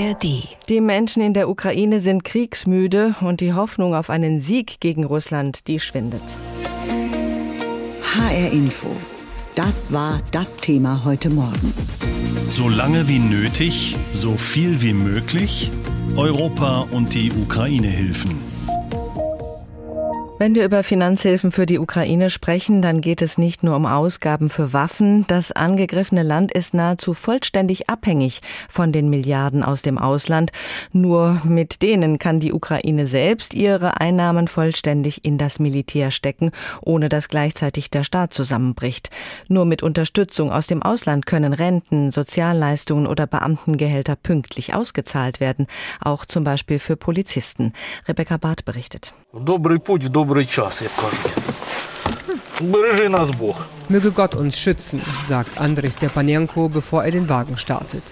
ARD. Die Menschen in der Ukraine sind kriegsmüde und die Hoffnung auf einen Sieg gegen Russland, die schwindet. HR Info. Das war das Thema heute Morgen. So lange wie nötig, so viel wie möglich, Europa und die Ukraine hilfen. Wenn wir über Finanzhilfen für die Ukraine sprechen, dann geht es nicht nur um Ausgaben für Waffen. Das angegriffene Land ist nahezu vollständig abhängig von den Milliarden aus dem Ausland. Nur mit denen kann die Ukraine selbst ihre Einnahmen vollständig in das Militär stecken, ohne dass gleichzeitig der Staat zusammenbricht. Nur mit Unterstützung aus dem Ausland können Renten, Sozialleistungen oder Beamtengehälter pünktlich ausgezahlt werden, auch zum Beispiel für Polizisten. Rebecca Barth berichtet. Dobry Put, добрий час, як кажуть. Бережи нас Бог. Möge Gott uns schützen, sagt Andrei Stepanenko, bevor er den Wagen startet.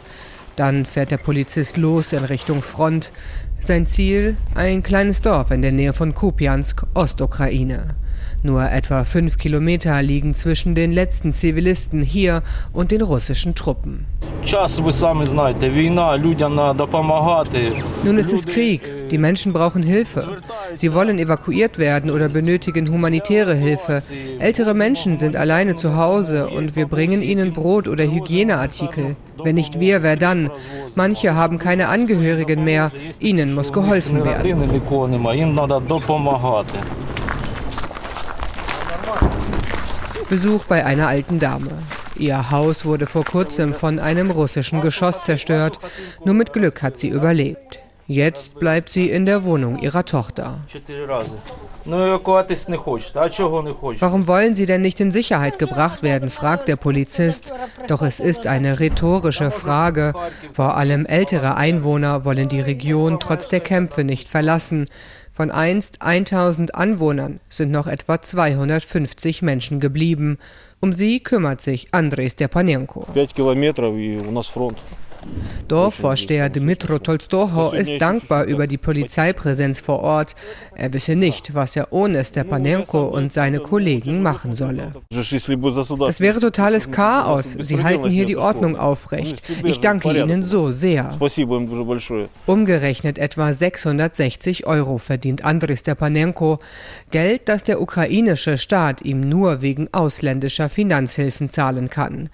Dann fährt der Polizist los in Richtung Front. Sein Ziel ein kleines Dorf in der Nähe von Kupiansk, Ostukraine. Nur etwa fünf Kilometer liegen zwischen den letzten Zivilisten hier und den russischen Truppen. Nun ist es Krieg. Die Menschen brauchen Hilfe. Sie wollen evakuiert werden oder benötigen humanitäre Hilfe. Ältere Menschen sind alleine zu Hause und wir bringen ihnen Brot oder Hygieneartikel. Wenn nicht wir, wer dann? Manche haben keine Angehörigen mehr. Ihnen muss geholfen werden. Besuch bei einer alten Dame. Ihr Haus wurde vor kurzem von einem russischen Geschoss zerstört. Nur mit Glück hat sie überlebt. Jetzt bleibt sie in der Wohnung ihrer Tochter. Warum wollen Sie denn nicht in Sicherheit gebracht werden, fragt der Polizist. Doch es ist eine rhetorische Frage. Vor allem ältere Einwohner wollen die Region trotz der Kämpfe nicht verlassen. Von einst 1000 Anwohnern sind noch etwa 250 Menschen geblieben. Um sie kümmert sich Andrei Stepanenko. Dorfvorsteher Dmitro Tolstoho ist dankbar über die Polizeipräsenz vor Ort. Er wisse nicht, was er ohne Stepanenko und seine Kollegen machen solle. Es wäre totales Chaos. Sie halten hier die Ordnung aufrecht. Ich danke Ihnen so sehr. Umgerechnet etwa 660 Euro verdient Andrei Stepanenko. Geld, das der ukrainische Staat ihm nur wegen ausländischer Finanzhilfen zahlen kann.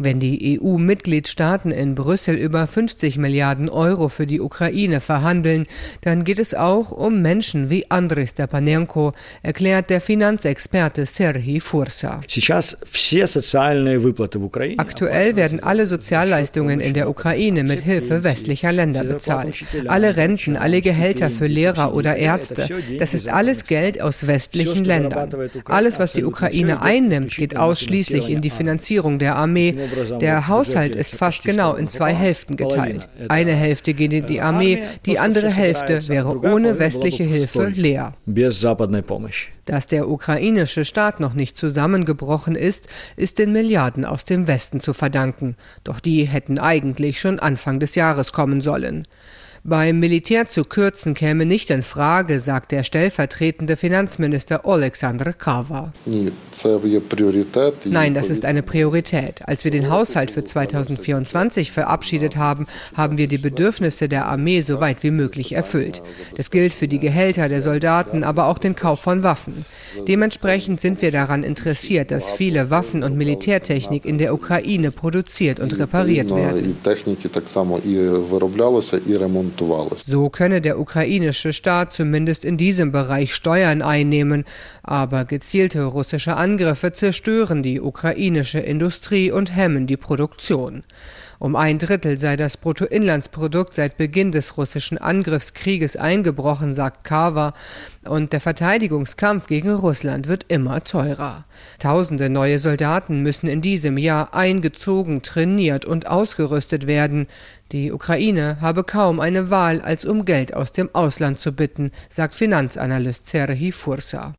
Wenn die EU-Mitgliedstaaten in Brüssel über 50 Milliarden Euro für die Ukraine verhandeln, dann geht es auch um Menschen wie Andrei Stepanenko, erklärt der Finanzexperte Serhii Fursa. Aktuell werden alle Sozialleistungen in der Ukraine mit Hilfe westlicher Länder bezahlt. Alle Renten, alle Gehälter für Lehrer oder Ärzte, das ist alles Geld aus westlichen Ländern. Alles, was die Ukraine einnimmt, geht ausschließlich in die Finanzierung der Armee, der Haushalt ist fast genau in zwei Hälften geteilt. Eine Hälfte geht in die Armee, die andere Hälfte wäre ohne westliche Hilfe leer. Dass der ukrainische Staat noch nicht zusammengebrochen ist, ist den Milliarden aus dem Westen zu verdanken. Doch die hätten eigentlich schon Anfang des Jahres kommen sollen. Beim Militär zu kürzen käme nicht in Frage, sagt der stellvertretende Finanzminister Alexander Kava. Nein, das ist eine Priorität. Als wir den Haushalt für 2024 verabschiedet haben, haben wir die Bedürfnisse der Armee so weit wie möglich erfüllt. Das gilt für die Gehälter der Soldaten, aber auch den Kauf von Waffen. Dementsprechend sind wir daran interessiert, dass viele Waffen und Militärtechnik in der Ukraine produziert und repariert werden. So könne der ukrainische Staat zumindest in diesem Bereich Steuern einnehmen, aber gezielte russische Angriffe zerstören die ukrainische Industrie und hemmen die Produktion. Um ein Drittel sei das Bruttoinlandsprodukt seit Beginn des russischen Angriffskrieges eingebrochen, sagt Carver, und der Verteidigungskampf gegen Russland wird immer teurer. Tausende neue Soldaten müssen in diesem Jahr eingezogen, trainiert und ausgerüstet werden. Die Ukraine habe kaum eine Wahl, als um Geld aus dem Ausland zu bitten, sagt Finanzanalyst Serhii Fursa.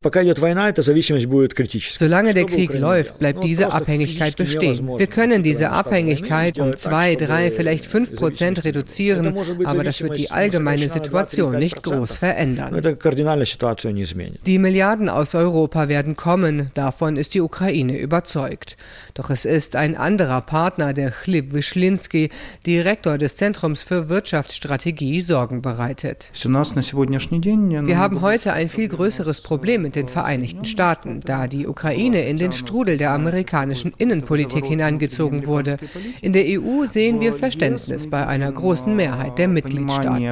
Solange der Krieg läuft, bleibt diese Abhängigkeit bestehen. Wir können diese Abhängigkeit um zwei, drei, vielleicht fünf Prozent reduzieren, aber das wird die allgemeine Situation nicht groß verändern. Die Milliarden aus Europa werden kommen, davon ist die Ukraine überzeugt. Doch es ist ein anderer Partner, der Chleb Wischlinski, Direktor des Zentrums für Wirtschaftsstrategie, Sorgen bereitet. Wir haben heute ein viel größeres Problem mit den Vereinigten Staaten, da die Ukraine in den Strudel der amerikanischen Innenpolitik hineingezogen wurde. In der EU sehen wir Verständnis bei einer großen Mehrheit der Mitgliedstaaten.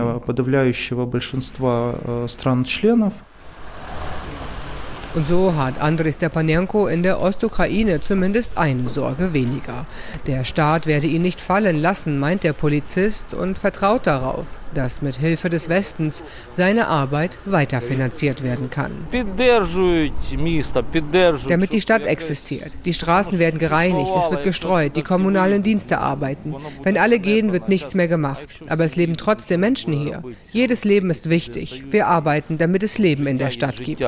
Und so hat Andrei Stepanenko in der Ostukraine zumindest eine Sorge weniger. Der Staat werde ihn nicht fallen lassen, meint der Polizist und vertraut darauf, dass mit Hilfe des Westens seine Arbeit weiterfinanziert werden kann. Damit die Stadt existiert. Die Straßen werden gereinigt, es wird gestreut, die kommunalen Dienste arbeiten. Wenn alle gehen, wird nichts mehr gemacht. Aber es leben trotzdem Menschen hier. Jedes Leben ist wichtig. Wir arbeiten, damit es Leben in der Stadt gibt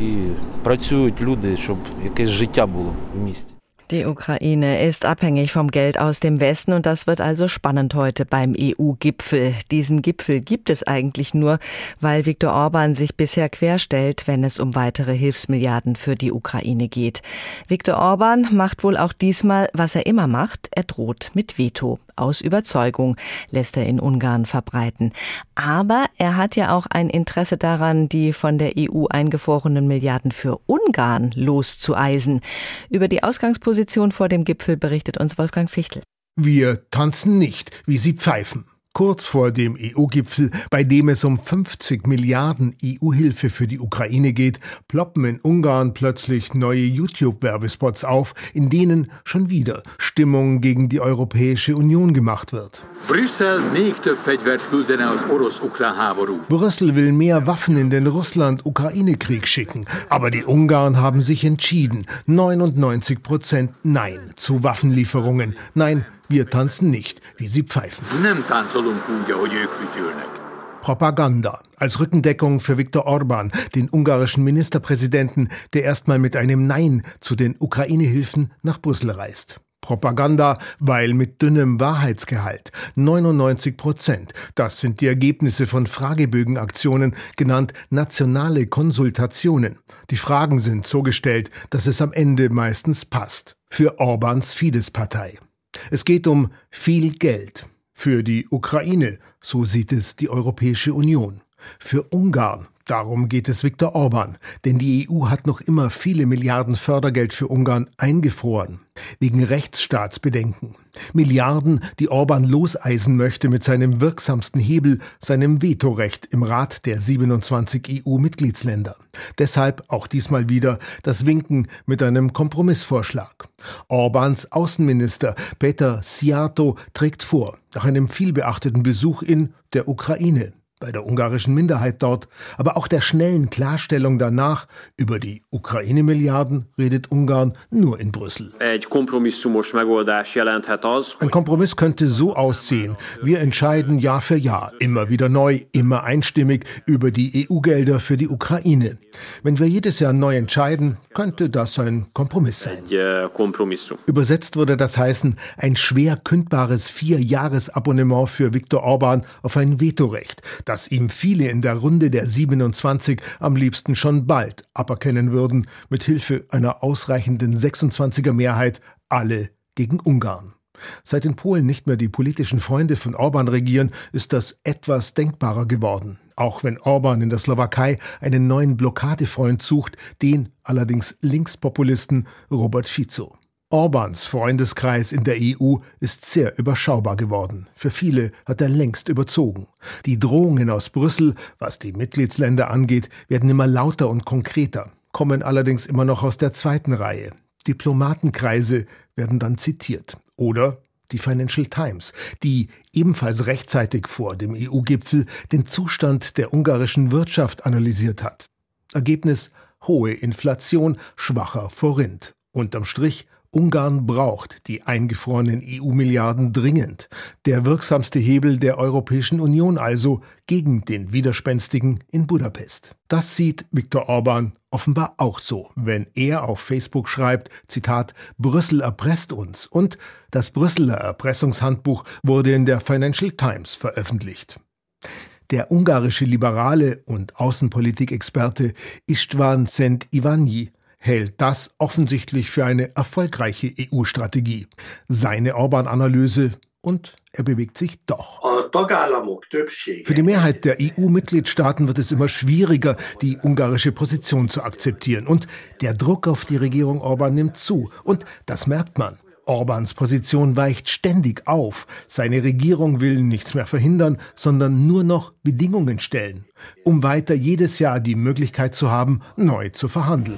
і працюють люди, щоб якесь життя було в місті. Die Ukraine ist abhängig vom Geld aus dem Westen und das wird also spannend heute beim EU-Gipfel. Diesen Gipfel gibt es eigentlich nur, weil Viktor Orban sich bisher querstellt, wenn es um weitere Hilfsmilliarden für die Ukraine geht. Viktor Orban macht wohl auch diesmal, was er immer macht, er droht mit Veto aus Überzeugung, lässt er in Ungarn verbreiten. Aber er hat ja auch ein Interesse daran, die von der EU eingefrorenen Milliarden für Ungarn loszueisen. Über die Ausgangsposition vor dem Gipfel berichtet uns Wolfgang Fichtel. Wir tanzen nicht, wie sie pfeifen. Kurz vor dem EU-Gipfel, bei dem es um 50 Milliarden EU-Hilfe für die Ukraine geht, ploppen in Ungarn plötzlich neue YouTube-Werbespots auf, in denen schon wieder Stimmung gegen die Europäische Union gemacht wird. Brüssel will mehr Waffen in den Russland-Ukraine-Krieg schicken, aber die Ungarn haben sich entschieden. 99 Prozent Nein zu Waffenlieferungen. Nein wir tanzen nicht, wie sie pfeifen. Propaganda als Rückendeckung für Viktor Orban, den ungarischen Ministerpräsidenten, der erstmal mit einem Nein zu den Ukraine-Hilfen nach Brüssel reist. Propaganda, weil mit dünnem Wahrheitsgehalt. 99 Prozent. Das sind die Ergebnisse von Fragebögenaktionen, genannt nationale Konsultationen. Die Fragen sind so gestellt, dass es am Ende meistens passt. Für Orbans Fidesz-Partei. Es geht um viel Geld. Für die Ukraine, so sieht es die Europäische Union. Für Ungarn, Darum geht es Viktor Orban, denn die EU hat noch immer viele Milliarden Fördergeld für Ungarn eingefroren, wegen Rechtsstaatsbedenken. Milliarden, die Orban loseisen möchte mit seinem wirksamsten Hebel, seinem Vetorecht im Rat der 27 EU-Mitgliedsländer. Deshalb auch diesmal wieder das Winken mit einem Kompromissvorschlag. Orbans Außenminister Peter Siato trägt vor, nach einem vielbeachteten Besuch in der Ukraine bei der ungarischen Minderheit dort, aber auch der schnellen Klarstellung danach über die Ukraine-Milliarden redet Ungarn nur in Brüssel. Ein Kompromiss könnte so aussehen. Wir entscheiden Jahr für Jahr, immer wieder neu, immer einstimmig über die EU-Gelder für die Ukraine. Wenn wir jedes Jahr neu entscheiden, könnte das ein Kompromiss sein. Übersetzt würde das heißen, ein schwer kündbares Vier-Jahres-Abonnement für Viktor Orban auf ein Vetorecht das ihm viele in der Runde der 27 am liebsten schon bald aberkennen würden, mit Hilfe einer ausreichenden 26er Mehrheit alle gegen Ungarn. Seit in Polen nicht mehr die politischen Freunde von Orban regieren, ist das etwas denkbarer geworden. Auch wenn Orban in der Slowakei einen neuen Blockadefreund sucht, den allerdings Linkspopulisten Robert Fico. Orbans Freundeskreis in der EU ist sehr überschaubar geworden. Für viele hat er längst überzogen. Die Drohungen aus Brüssel, was die Mitgliedsländer angeht, werden immer lauter und konkreter, kommen allerdings immer noch aus der zweiten Reihe. Diplomatenkreise werden dann zitiert. Oder die Financial Times, die ebenfalls rechtzeitig vor dem EU-Gipfel den Zustand der ungarischen Wirtschaft analysiert hat. Ergebnis hohe Inflation, schwacher Forint. Unterm Strich Ungarn braucht die eingefrorenen EU-Milliarden dringend. Der wirksamste Hebel der Europäischen Union also gegen den Widerspenstigen in Budapest. Das sieht Viktor Orban offenbar auch so, wenn er auf Facebook schreibt, Zitat, Brüssel erpresst uns und das Brüsseler Erpressungshandbuch wurde in der Financial Times veröffentlicht. Der ungarische Liberale und Außenpolitikexperte Istvan Szent Iványi hält das offensichtlich für eine erfolgreiche EU-Strategie. Seine Orban-Analyse und er bewegt sich doch. Für die Mehrheit der EU-Mitgliedstaaten wird es immer schwieriger, die ungarische Position zu akzeptieren. Und der Druck auf die Regierung Orban nimmt zu. Und das merkt man. Orbans Position weicht ständig auf. Seine Regierung will nichts mehr verhindern, sondern nur noch Bedingungen stellen, um weiter jedes Jahr die Möglichkeit zu haben, neu zu verhandeln.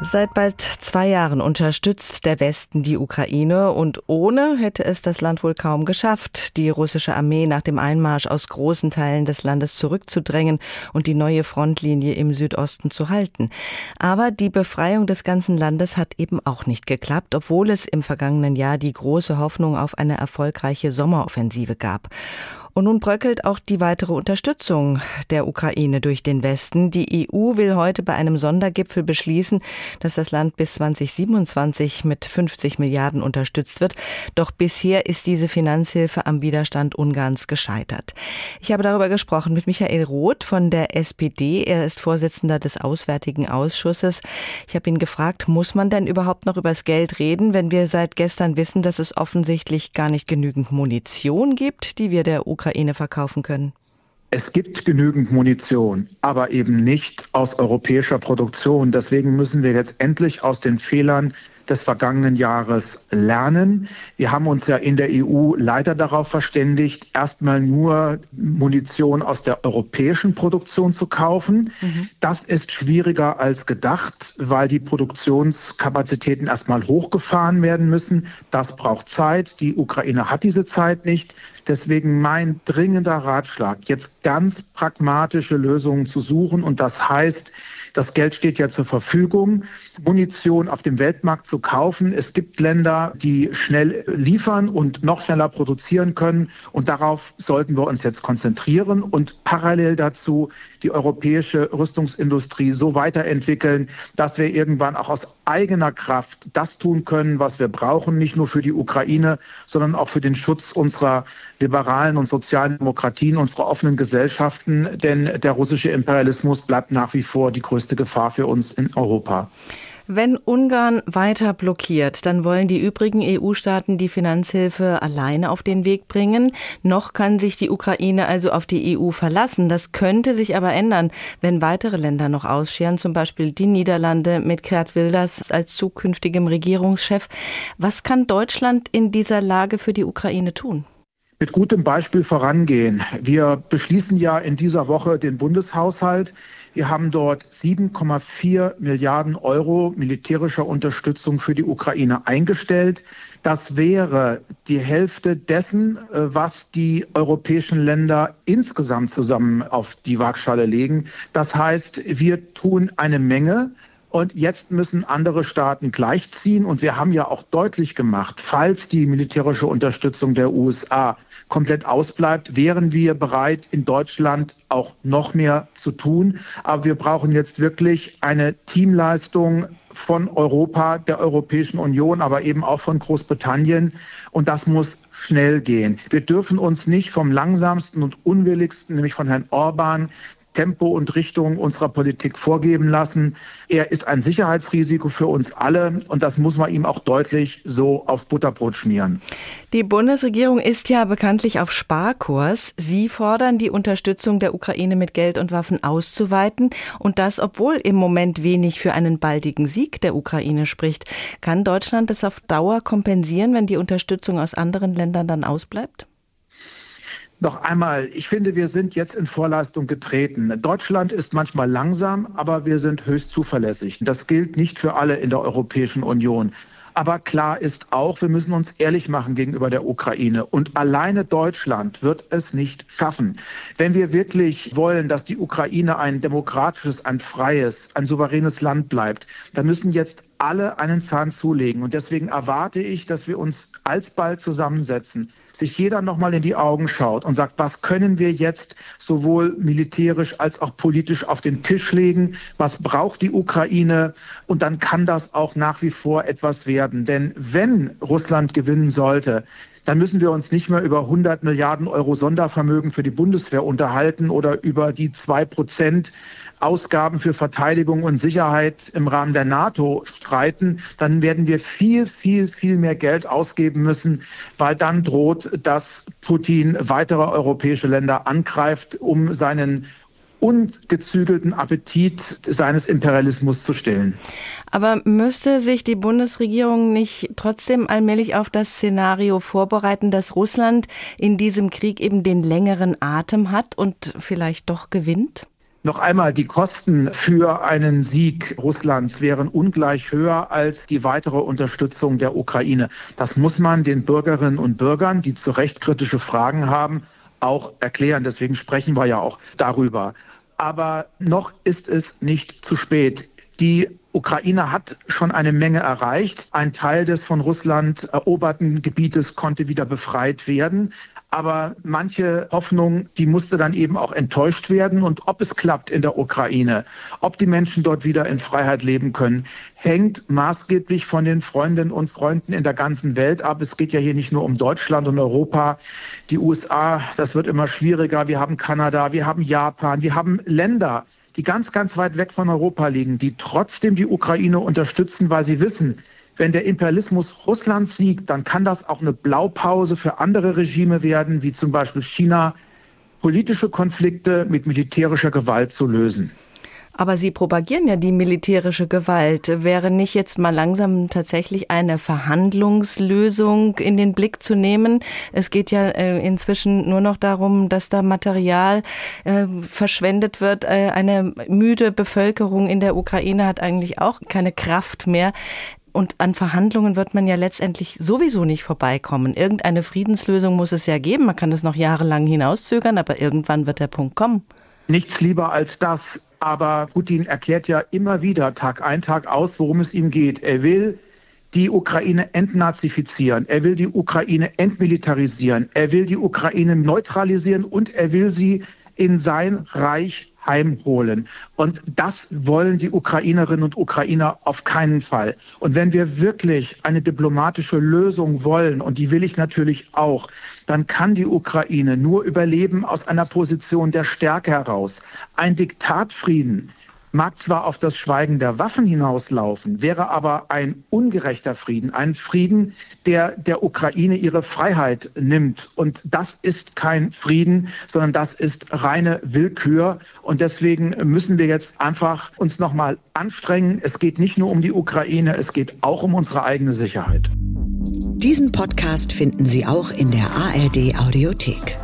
Seit bald zwei Jahren unterstützt der Westen die Ukraine und ohne hätte es das Land wohl kaum geschafft, die russische Armee nach dem Einmarsch aus großen Teilen des Landes zurückzudrängen und die neue Frontlinie im Südosten zu halten. Aber die Befreiung des ganzen Landes hat eben auch nicht geklappt, obwohl es im vergangenen Jahr die große Hoffnung auf eine erfolgreiche Sommeroffensive gab. Und nun bröckelt auch die weitere Unterstützung der Ukraine durch den Westen. Die EU will heute bei einem Sondergipfel beschließen, dass das Land bis 2027 mit 50 Milliarden unterstützt wird. Doch bisher ist diese Finanzhilfe am Widerstand Ungarns gescheitert. Ich habe darüber gesprochen mit Michael Roth von der SPD. Er ist Vorsitzender des Auswärtigen Ausschusses. Ich habe ihn gefragt, muss man denn überhaupt noch über das Geld reden, wenn wir seit gestern wissen, dass es offensichtlich gar nicht genügend Munition gibt, die wir der Ukraine Ukraine verkaufen können? Es gibt genügend Munition, aber eben nicht aus europäischer Produktion. Deswegen müssen wir jetzt endlich aus den Fehlern des vergangenen Jahres lernen. Wir haben uns ja in der EU leider darauf verständigt, erstmal nur Munition aus der europäischen Produktion zu kaufen. Mhm. Das ist schwieriger als gedacht, weil die Produktionskapazitäten erstmal hochgefahren werden müssen. Das braucht Zeit. Die Ukraine hat diese Zeit nicht. Deswegen mein dringender Ratschlag, jetzt ganz pragmatische Lösungen zu suchen. Und das heißt, das Geld steht ja zur Verfügung, Munition auf dem Weltmarkt zu kaufen. Es gibt Länder, die schnell liefern und noch schneller produzieren können. Und darauf sollten wir uns jetzt konzentrieren und parallel dazu die europäische Rüstungsindustrie so weiterentwickeln, dass wir irgendwann auch aus eigener Kraft das tun können, was wir brauchen, nicht nur für die Ukraine, sondern auch für den Schutz unserer liberalen und sozialen Demokratien, unserer offenen Gesellschaften. Denn der russische Imperialismus bleibt nach wie vor die größte Gefahr für uns in Europa. Wenn Ungarn weiter blockiert, dann wollen die übrigen EU-Staaten die Finanzhilfe alleine auf den Weg bringen. Noch kann sich die Ukraine also auf die EU verlassen. Das könnte sich aber ändern, wenn weitere Länder noch ausscheren, zum Beispiel die Niederlande mit Gerd Wilders als zukünftigem Regierungschef. Was kann Deutschland in dieser Lage für die Ukraine tun? Mit gutem Beispiel vorangehen. Wir beschließen ja in dieser Woche den Bundeshaushalt. Wir haben dort 7,4 Milliarden Euro militärischer Unterstützung für die Ukraine eingestellt. Das wäre die Hälfte dessen, äh, was die europäischen Länder insgesamt zusammen auf die Waagschale legen. Das heißt, wir tun eine Menge. Und jetzt müssen andere Staaten gleichziehen. Und wir haben ja auch deutlich gemacht, falls die militärische Unterstützung der USA komplett ausbleibt, wären wir bereit, in Deutschland auch noch mehr zu tun. Aber wir brauchen jetzt wirklich eine Teamleistung von Europa, der Europäischen Union, aber eben auch von Großbritannien. Und das muss schnell gehen. Wir dürfen uns nicht vom langsamsten und unwilligsten, nämlich von Herrn Orban, Tempo und Richtung unserer Politik vorgeben lassen. Er ist ein Sicherheitsrisiko für uns alle und das muss man ihm auch deutlich so aufs Butterbrot schmieren. Die Bundesregierung ist ja bekanntlich auf Sparkurs. Sie fordern, die Unterstützung der Ukraine mit Geld und Waffen auszuweiten und das, obwohl im Moment wenig für einen baldigen Sieg der Ukraine spricht. Kann Deutschland das auf Dauer kompensieren, wenn die Unterstützung aus anderen Ländern dann ausbleibt? Noch einmal, ich finde, wir sind jetzt in Vorleistung getreten. Deutschland ist manchmal langsam, aber wir sind höchst zuverlässig. Das gilt nicht für alle in der Europäischen Union. Aber klar ist auch, wir müssen uns ehrlich machen gegenüber der Ukraine. Und alleine Deutschland wird es nicht schaffen. Wenn wir wirklich wollen, dass die Ukraine ein demokratisches, ein freies, ein souveränes Land bleibt, dann müssen jetzt alle einen Zahn zulegen. Und deswegen erwarte ich, dass wir uns alsbald zusammensetzen, sich jeder nochmal in die Augen schaut und sagt, was können wir jetzt sowohl militärisch als auch politisch auf den Tisch legen? Was braucht die Ukraine? Und dann kann das auch nach wie vor etwas werden. Denn wenn Russland gewinnen sollte, dann müssen wir uns nicht mehr über 100 Milliarden Euro Sondervermögen für die Bundeswehr unterhalten oder über die zwei Prozent Ausgaben für Verteidigung und Sicherheit im Rahmen der NATO streiten, dann werden wir viel, viel, viel mehr Geld ausgeben müssen, weil dann droht, dass Putin weitere europäische Länder angreift, um seinen ungezügelten Appetit seines Imperialismus zu stillen. Aber müsste sich die Bundesregierung nicht trotzdem allmählich auf das Szenario vorbereiten, dass Russland in diesem Krieg eben den längeren Atem hat und vielleicht doch gewinnt? Noch einmal, die Kosten für einen Sieg Russlands wären ungleich höher als die weitere Unterstützung der Ukraine. Das muss man den Bürgerinnen und Bürgern, die zu Recht kritische Fragen haben, auch erklären. Deswegen sprechen wir ja auch darüber. Aber noch ist es nicht zu spät. Die Ukraine hat schon eine Menge erreicht. Ein Teil des von Russland eroberten Gebietes konnte wieder befreit werden. Aber manche Hoffnung, die musste dann eben auch enttäuscht werden. Und ob es klappt in der Ukraine, ob die Menschen dort wieder in Freiheit leben können, hängt maßgeblich von den Freundinnen und Freunden in der ganzen Welt ab. Es geht ja hier nicht nur um Deutschland und Europa. Die USA, das wird immer schwieriger. Wir haben Kanada, wir haben Japan, wir haben Länder, die ganz, ganz weit weg von Europa liegen, die trotzdem die Ukraine unterstützen, weil sie wissen, wenn der Imperialismus Russlands siegt, dann kann das auch eine Blaupause für andere Regime werden, wie zum Beispiel China, politische Konflikte mit militärischer Gewalt zu lösen. Aber Sie propagieren ja die militärische Gewalt. Wäre nicht jetzt mal langsam tatsächlich eine Verhandlungslösung in den Blick zu nehmen? Es geht ja äh, inzwischen nur noch darum, dass da Material äh, verschwendet wird. Äh, eine müde Bevölkerung in der Ukraine hat eigentlich auch keine Kraft mehr. Und an Verhandlungen wird man ja letztendlich sowieso nicht vorbeikommen. Irgendeine Friedenslösung muss es ja geben. Man kann es noch jahrelang hinauszögern, aber irgendwann wird der Punkt kommen. Nichts lieber als das. Aber Putin erklärt ja immer wieder Tag ein, Tag aus, worum es ihm geht. Er will die Ukraine entnazifizieren, er will die Ukraine entmilitarisieren, er will die Ukraine neutralisieren und er will sie in sein Reich heimholen. Und das wollen die Ukrainerinnen und Ukrainer auf keinen Fall. Und wenn wir wirklich eine diplomatische Lösung wollen, und die will ich natürlich auch, dann kann die Ukraine nur überleben aus einer Position der Stärke heraus. Ein Diktatfrieden mag zwar auf das Schweigen der Waffen hinauslaufen, wäre aber ein ungerechter Frieden, ein Frieden, der der Ukraine ihre Freiheit nimmt. Und das ist kein Frieden, sondern das ist reine Willkür. Und deswegen müssen wir jetzt einfach uns nochmal anstrengen. Es geht nicht nur um die Ukraine, es geht auch um unsere eigene Sicherheit. Diesen Podcast finden Sie auch in der ARD Audiothek.